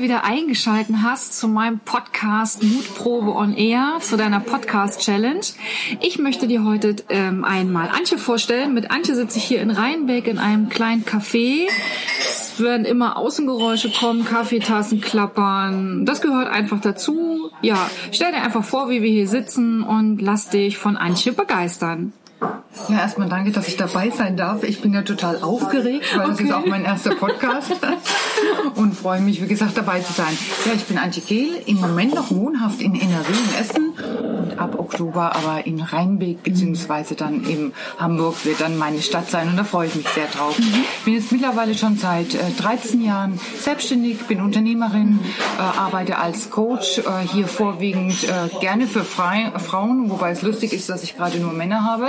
wieder eingeschalten hast zu meinem Podcast Mutprobe on Air, zu deiner Podcast Challenge. Ich möchte dir heute ähm, einmal Antje vorstellen. Mit Antje sitze ich hier in Rheinbeck in einem kleinen Café. Es werden immer Außengeräusche kommen, Kaffeetassen klappern. Das gehört einfach dazu. Ja, stell dir einfach vor, wie wir hier sitzen und lass dich von Antje begeistern. Ja, erstmal danke, dass ich dabei sein darf. Ich bin ja total aufgeregt, weil okay. das ist auch mein erster Podcast und freue mich, wie gesagt, dabei zu sein. Ja, ich bin Antje Kehl, im Moment noch wohnhaft in NRW in Essen und ab Oktober aber in Rheinbeck beziehungsweise dann in Hamburg wird dann meine Stadt sein und da freue ich mich sehr drauf. Mhm. Ich bin jetzt mittlerweile schon seit äh, 13 Jahren selbstständig, bin Unternehmerin, äh, arbeite als Coach, äh, hier vorwiegend äh, gerne für Fre Frauen, wobei es lustig ist, dass ich gerade nur Männer habe.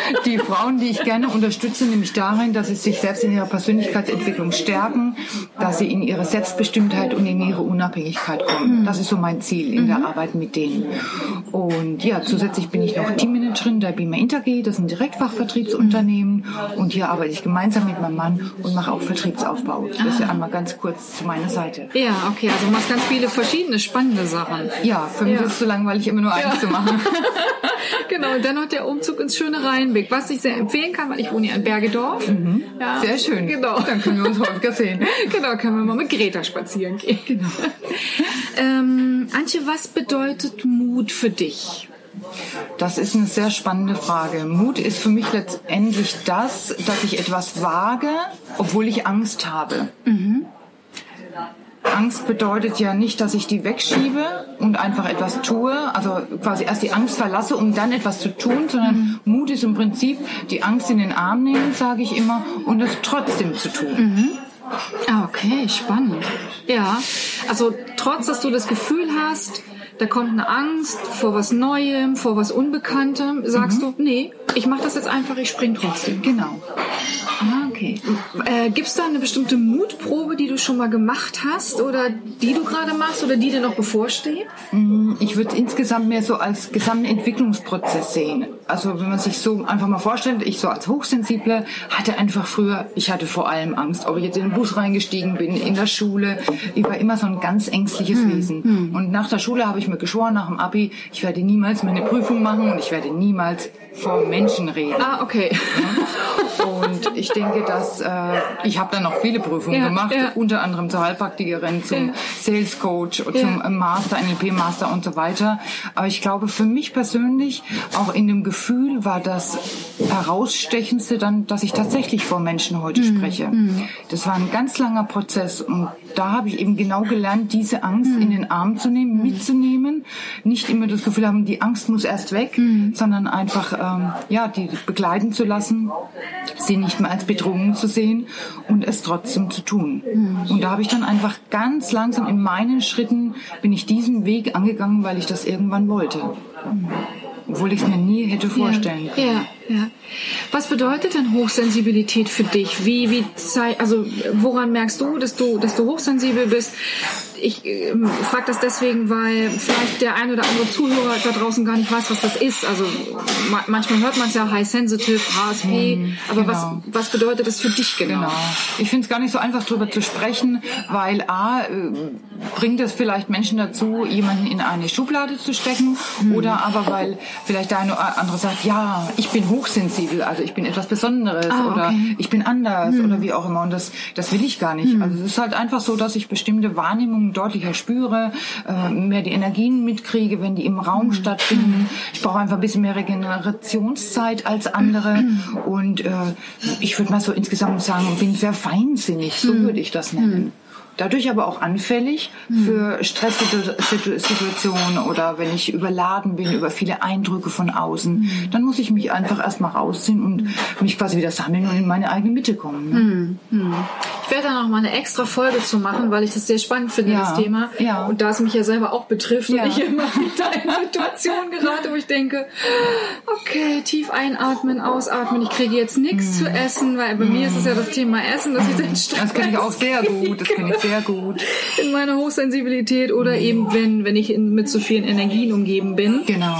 die Frauen, die ich gerne unterstütze, nämlich darin, dass sie sich selbst in ihrer Persönlichkeitsentwicklung stärken, dass sie in ihre Selbstbestimmtheit und in ihre Unabhängigkeit kommen. Das ist so mein Ziel in der mhm. Arbeit mit denen. Und ja, zusätzlich bin ich noch Teammanagerin der Bima Interg, das ist ein Direktfachvertriebsunternehmen. Und hier arbeite ich gemeinsam mit meinem Mann und mache auch Vertriebsaufbau. Das ist ja einmal ganz kurz zu meiner Seite. Ja, okay, also du machst ganz viele verschiedene spannende Sachen. Ja, für mich ja. ist es so langweilig, immer nur eins ja. zu machen. genau, und dann noch der Umzug ins schöne Rheinbeck, was ich sehr empfehlen kann, weil ich wohne ja in Bergedorf. Mhm. Ja. Sehr schön. Genau. Dann können wir uns häufiger sehen. genau, können wir mal mit Greta spazieren gehen. Genau. ähm, Antje, was bedeutet Mut für dich? Das ist eine sehr spannende Frage. Mut ist für mich letztendlich das, dass ich etwas wage, obwohl ich Angst habe. Mhm. Angst bedeutet ja nicht, dass ich die wegschiebe und einfach etwas tue, also quasi erst die Angst verlasse, um dann etwas zu tun, sondern mhm. Mut ist im Prinzip die Angst in den Arm nehmen, sage ich immer, und es trotzdem zu tun. Mhm. Ah, okay, spannend. Ja, also trotz, dass du das Gefühl hast, da kommt eine Angst vor was Neuem, vor was Unbekanntem, sagst mhm. du, nee, ich mache das jetzt einfach, ich spring trotzdem. Genau. Okay. Äh, Gibt es da eine bestimmte Mutprobe, die du schon mal gemacht hast oder die du gerade machst oder die dir noch bevorsteht? Mm, ich würde insgesamt mehr so als gesamten Entwicklungsprozess sehen. Also wenn man sich so einfach mal vorstellt, ich so als Hochsensible hatte einfach früher, ich hatte vor allem Angst, ob ich jetzt in den Bus reingestiegen bin, in der Schule. Ich war immer so ein ganz ängstliches hm. Wesen. Hm. Und nach der Schule habe ich mir geschworen, nach dem Abi, ich werde niemals meine Prüfung machen und ich werde niemals vor Menschen reden. Ah, okay. Ja? Und ich denke, dass äh, ich habe dann noch viele Prüfungen ja, gemacht, ja. unter anderem zur Heilpraktikerin, zum ja. Sales Coach, zum Master, NLP Master und so weiter. Aber ich glaube, für mich persönlich, auch in dem Gefühl, war das herausstechendste dann, dass ich tatsächlich vor Menschen heute mhm. spreche. Mhm. Das war ein ganz langer Prozess und da habe ich eben genau gelernt, diese Angst mhm. in den Arm zu nehmen, mhm. mitzunehmen, nicht immer das Gefühl haben, die Angst muss erst weg, mhm. sondern einfach ähm, ja die begleiten zu lassen, sie nicht mehr als Bedrohung zu sehen und es trotzdem zu tun. Und da habe ich dann einfach ganz langsam in meinen Schritten bin ich diesen Weg angegangen, weil ich das irgendwann wollte. Obwohl ich es mir nie hätte vorstellen können. Ja, ja. Was bedeutet denn Hochsensibilität für dich? Wie, wie, also, woran merkst du, dass du, dass du hochsensibel bist? Ich äh, frage das deswegen, weil vielleicht der ein oder andere Zuhörer da draußen gar nicht weiß, was das ist. Also ma manchmal hört man es ja High Sensitive, HSP, hm, aber genau. was, was bedeutet das für dich genau? genau. Ich finde es gar nicht so einfach, darüber zu sprechen, weil A, äh, bringt es vielleicht Menschen dazu, jemanden in eine Schublade zu stecken hm. oder aber weil vielleicht der eine oder andere sagt, ja, ich bin hochsensibel, also ich bin etwas Besonderes ah, okay. oder ich bin anders hm. oder wie auch immer und das, das will ich gar nicht. Hm. Also es ist halt einfach so, dass ich bestimmte Wahrnehmungen deutlicher spüre, äh, mehr die Energien mitkriege, wenn die im Raum hm. stattfinden. Ich brauche einfach ein bisschen mehr Regenerationszeit als andere hm. und äh, ich würde mal so insgesamt sagen, bin sehr feinsinnig, so hm. würde ich das nennen dadurch aber auch anfällig mhm. für Stresssituationen oder wenn ich überladen bin über viele Eindrücke von außen, mhm. dann muss ich mich einfach erstmal rausziehen und mich quasi wieder sammeln und in meine eigene Mitte kommen. Ne? Ich werde da noch mal eine extra Folge zu machen, weil ich das sehr spannend finde, ja. das Thema. Ja. Und da es mich ja selber auch betrifft ja. und ich immer wieder in Situationen gerate, wo ich denke, okay, tief einatmen, ausatmen, ich kriege jetzt nichts zu essen, weil bei mir ist es ja das Thema Essen, dass ich den Stress. Das kenne ich auch sehr gut, das kenne ich sehr gut. In meiner Hochsensibilität oder eben wenn, wenn ich in, mit so vielen Energien umgeben bin. Genau.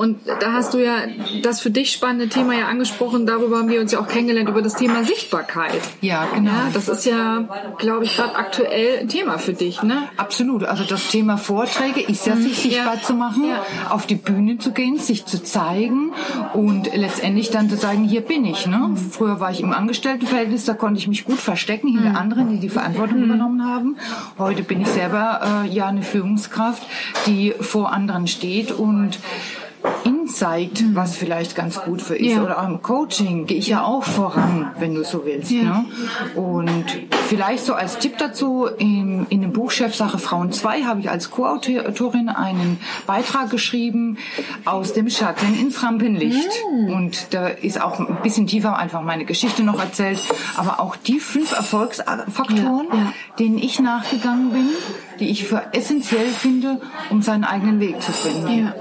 Und da hast du ja das für dich spannende Thema ja angesprochen, darüber haben wir uns ja auch kennengelernt, über das Thema Sichtbarkeit. Ja, genau. Ja, das ist ja, glaube ich, gerade aktuell ein Thema für dich, ne? Absolut. Also das Thema Vorträge ist ja, sich sichtbar Ja. zu machen, Ja. auf die Bühne zu gehen, sich zu zeigen und letztendlich dann zu sagen, hier bin ich. Ne? Früher war ich im Angestelltenverhältnis, da konnte ich mich gut verstecken hinter anderen, die die Verantwortung übernommen haben. Heute bin ich selber äh, ja eine Führungskraft, die vor anderen steht und ihnen zeigt, was vielleicht ganz gut für ist. Ja. Oder auch im Coaching gehe ich ja auch voran, wenn du so willst. Ja. Ne? Und vielleicht so als Tipp dazu, in, in dem Buch Chefsache Frauen 2 habe ich als Co-Autorin einen Beitrag geschrieben, aus dem Schatten ins Rampenlicht. Und da ist auch ein bisschen tiefer einfach meine Geschichte noch erzählt, aber auch die fünf Erfolgsfaktoren, ja. denen ich nachgegangen bin, die ich für essentiell finde, um seinen eigenen Weg zu finden.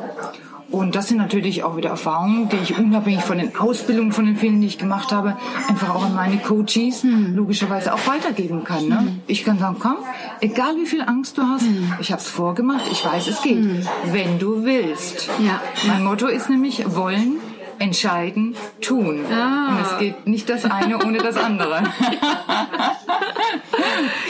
Und das sind natürlich auch wieder Erfahrungen, die ich unabhängig von den Ausbildungen, von den vielen, die ich gemacht habe, einfach auch an meine Coaches logischerweise auch weitergeben kann. Ne? Ich kann sagen, komm, egal wie viel Angst du hast, ich habe es vorgemacht, ich weiß, es geht, wenn du willst. Ja. Mein Motto ist nämlich wollen, entscheiden, tun. Ah. Und es geht nicht das eine ohne das andere.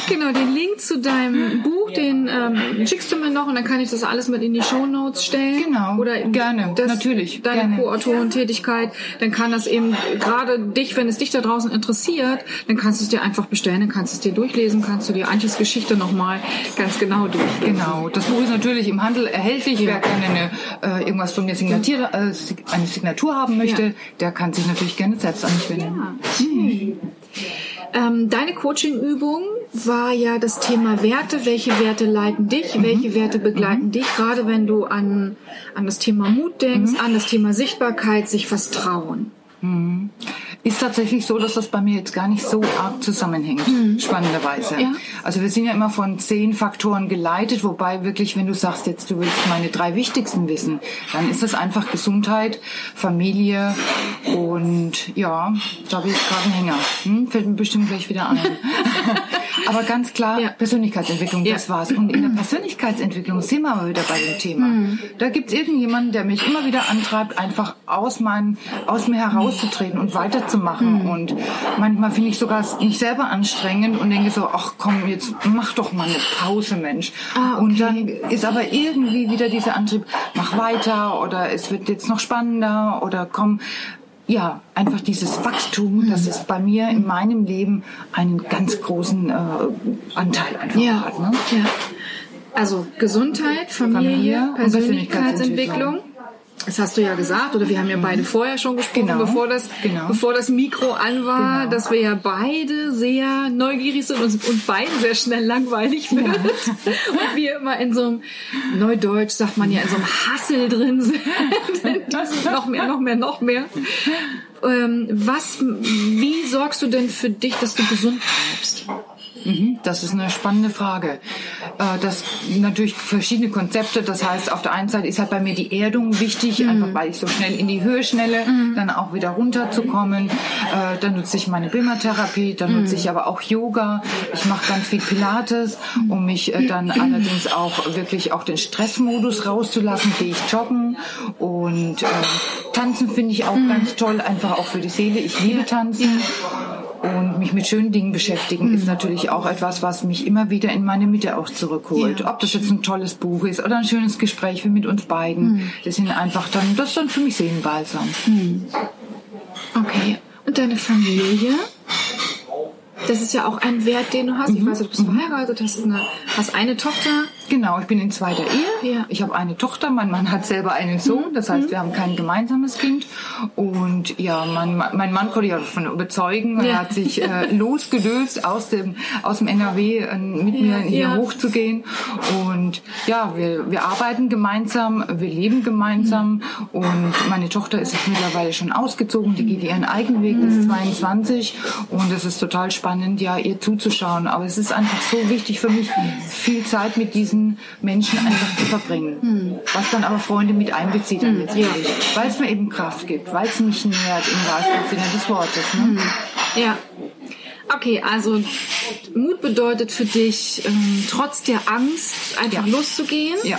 Genau, den Link zu deinem Buch, den ähm, schickst du mir noch und dann kann ich das alles mit in die Shownotes stellen. Genau, Oder gerne, das, natürlich, Deine. Co-Autorentätigkeit, dann kann das eben gerade dich, wenn es dich da draußen interessiert, dann kannst du es dir einfach bestellen, dann kannst du es dir durchlesen, kannst du dir Antjes Geschichte nochmal ganz genau durchlesen. Genau, das Buch ist natürlich im Handel erhältlich. Wer gerne eine, äh, irgendwas von mir signatiert, äh, eine Signatur haben möchte, Ja. der kann sich natürlich gerne selbst an mich wenden. Ähm, deine Coaching-Übung war ja das Thema Werte. Welche Werte leiten dich? Mhm. Welche Werte begleiten dich? Gerade wenn du an, an das Thema Mut denkst, Mhm. an das Thema Sichtbarkeit, sich was trauen. Ist tatsächlich so, dass das bei mir jetzt gar nicht so arg zusammenhängt, spannenderweise. Ja. Also wir sind ja immer von zehn Faktoren geleitet, wobei wirklich, wenn du sagst, jetzt du willst meine drei wichtigsten wissen, dann ist das einfach Gesundheit, Familie und ja, da habe ich jetzt gerade einen Hänger. Hm? Fällt mir bestimmt gleich wieder ein. aber ganz klar, Ja. Persönlichkeitsentwicklung, das Ja. war's. Und in der Persönlichkeitsentwicklung sind wir aber wieder bei dem Thema. Da gibt's irgendjemanden, der mich immer wieder antreibt, einfach aus, meinem, aus mir herauszutreten und weiterzumachen. Und manchmal finde ich sogar mich selber anstrengend und denke so, ach komm, jetzt mach doch mal eine Pause, Mensch. Ah, okay. Und dann ist aber irgendwie wieder dieser Antrieb, mach weiter oder es wird jetzt noch spannender oder komm, ja, einfach dieses Wachstum, das ist bei mir in meinem Leben einen ganz großen äh, Anteil einfach Ja, hat. Ne? ja. Also Gesundheit, Familie, Familie und Persönlichkeitsentwicklung. Das hast du ja gesagt, oder wir haben ja beide vorher schon gesprochen, Genau. bevor, das, Genau. bevor das Mikro an war, Genau. dass wir ja beide sehr neugierig sind und uns beiden sehr schnell langweilig wird. Und wir immer in so einem, Neudeutsch sagt man ja, in so einem Hassel drin sind. In diesem noch mehr, noch mehr, noch mehr. Ähm, was, wie sorgst du denn für dich, dass du gesund bleibst? Mhm, Das ist eine spannende Frage. Äh, Das natürlich verschiedene Konzepte. Das heißt, auf der einen Seite ist halt bei mir die Erdung wichtig, einfach weil ich so schnell in die Höhe schnelle, dann auch wieder runterzukommen. Äh, Dann nutze ich meine Bima-Therapie, dann nutze ich aber auch Yoga. Ich mache ganz viel Pilates, um mich äh, dann allerdings auch wirklich auch den Stressmodus rauszulassen. Gehe ich joggen und äh, tanzen finde ich auch ganz toll, einfach auch für die Seele. Ich liebe tanzen. Und mich mit schönen Dingen beschäftigen ist natürlich auch etwas, was mich immer wieder in meine Mitte auch zurückholt. Ja. Ob das jetzt ein tolles Buch ist oder ein schönes Gespräch wie mit uns beiden. Das sind einfach dann, das ist dann für mich Seelenbalsam. Okay. Und deine Familie? Das ist ja auch ein Wert, den du hast. Ich weiß, du bist verheiratet, hast eine, hast eine Tochter. Genau, ich bin in zweiter Ehe. Ja. Ich habe eine Tochter, mein Mann hat selber einen Sohn, das heißt, wir haben kein gemeinsames Kind. Und ja, mein, mein Mann konnte ich auch davon überzeugen. Er Ja. hat sich äh, losgelöst aus dem, aus dem NRW äh, mit mir hier ja. hochzugehen. Und ja, wir, wir arbeiten gemeinsam, wir leben gemeinsam. Und meine Tochter ist jetzt mittlerweile schon ausgezogen, die geht ihren eigenen Weg, ist 22. Und es ist total spannend, ja, ihr zuzuschauen. Aber es ist einfach so wichtig für mich, viel Zeit mit diesen Menschen einfach zu verbringen. Was dann aber Freunde mit einbezieht dann letztendlich. Weil es mir eben Kraft gibt, weil es mich nährt im wahrsten Sinne des Wortes. Ne? Ja. Okay, also Mut bedeutet für dich, ähm, trotz der Angst einfach Ja. loszugehen. Ja.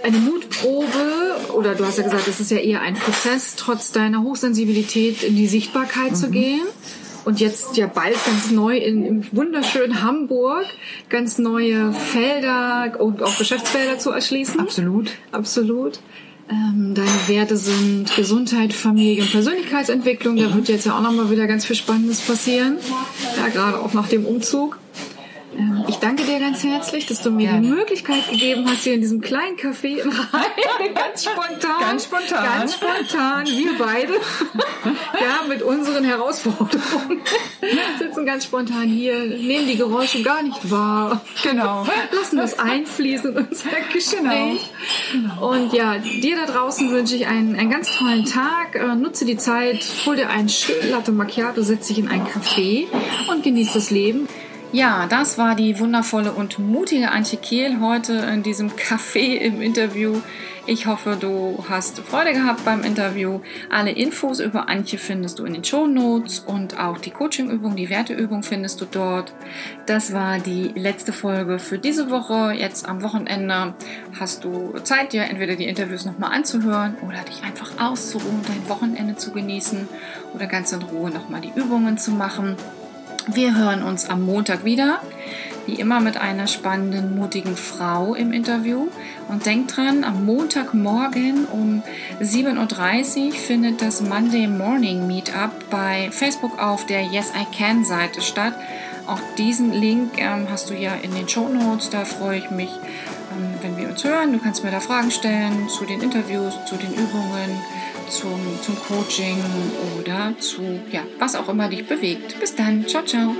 eine Mutprobe, oder du hast ja gesagt, es ist ja eher ein Prozess, trotz deiner Hochsensibilität in die Sichtbarkeit mhm. zu gehen. Und jetzt ja bald ganz neu in, im wunderschönen Hamburg ganz neue Felder und auch Geschäftsfelder zu erschließen. Absolut. Absolut. Ähm, deine Werte sind Gesundheit, Familie und Persönlichkeitsentwicklung. Da wird jetzt ja auch nochmal wieder ganz viel Spannendes passieren. Ja, gerade auch nach dem Umzug. Ich danke dir ganz herzlich, dass du mir Gerne. die Möglichkeit gegeben hast, hier in diesem kleinen Café in Rhein, ganz spontan, ganz spontan, ganz spontan, wir beide, ja, mit unseren Herausforderungen, sitzen ganz spontan hier, nehmen die Geräusche gar nicht wahr. Genau. Lassen das einfließen in unser Gespräch. Genau. genau. Und ja, dir da draußen wünsche ich einen, einen ganz tollen Tag. Äh, nutze die Zeit, hol dir einen schönen Latte Macchiato, setz dich in ein Café und genieß das Leben. Ja, das war die wundervolle und mutige Antje Kehl heute in diesem Café im Interview. Ich hoffe, du hast Freude gehabt beim Interview. Alle Infos über Antje findest du in den Show Notes und auch die Coachingübung, die Werteübung findest du dort. Das war die letzte Folge für diese Woche. Jetzt am Wochenende hast du Zeit, dir entweder die Interviews nochmal anzuhören oder dich einfach auszuruhen, dein Wochenende zu genießen oder ganz in Ruhe nochmal die Übungen zu machen. Wir hören uns am Montag wieder, wie immer mit einer spannenden, mutigen Frau im Interview. Und denkt dran, am Montagmorgen um 7.30 Uhr findet das Monday Morning Meetup bei Facebook auf der Yes I Can Seite statt. Auch diesen Link ähm, hast du ja in den Show Notes. Da freue ich mich, ähm, wenn wir uns hören. Du kannst mir da Fragen stellen zu den Interviews, zu den Übungen zum, zum Coaching oder zu, ja, was auch immer dich bewegt. Bis dann. Ciao, ciao.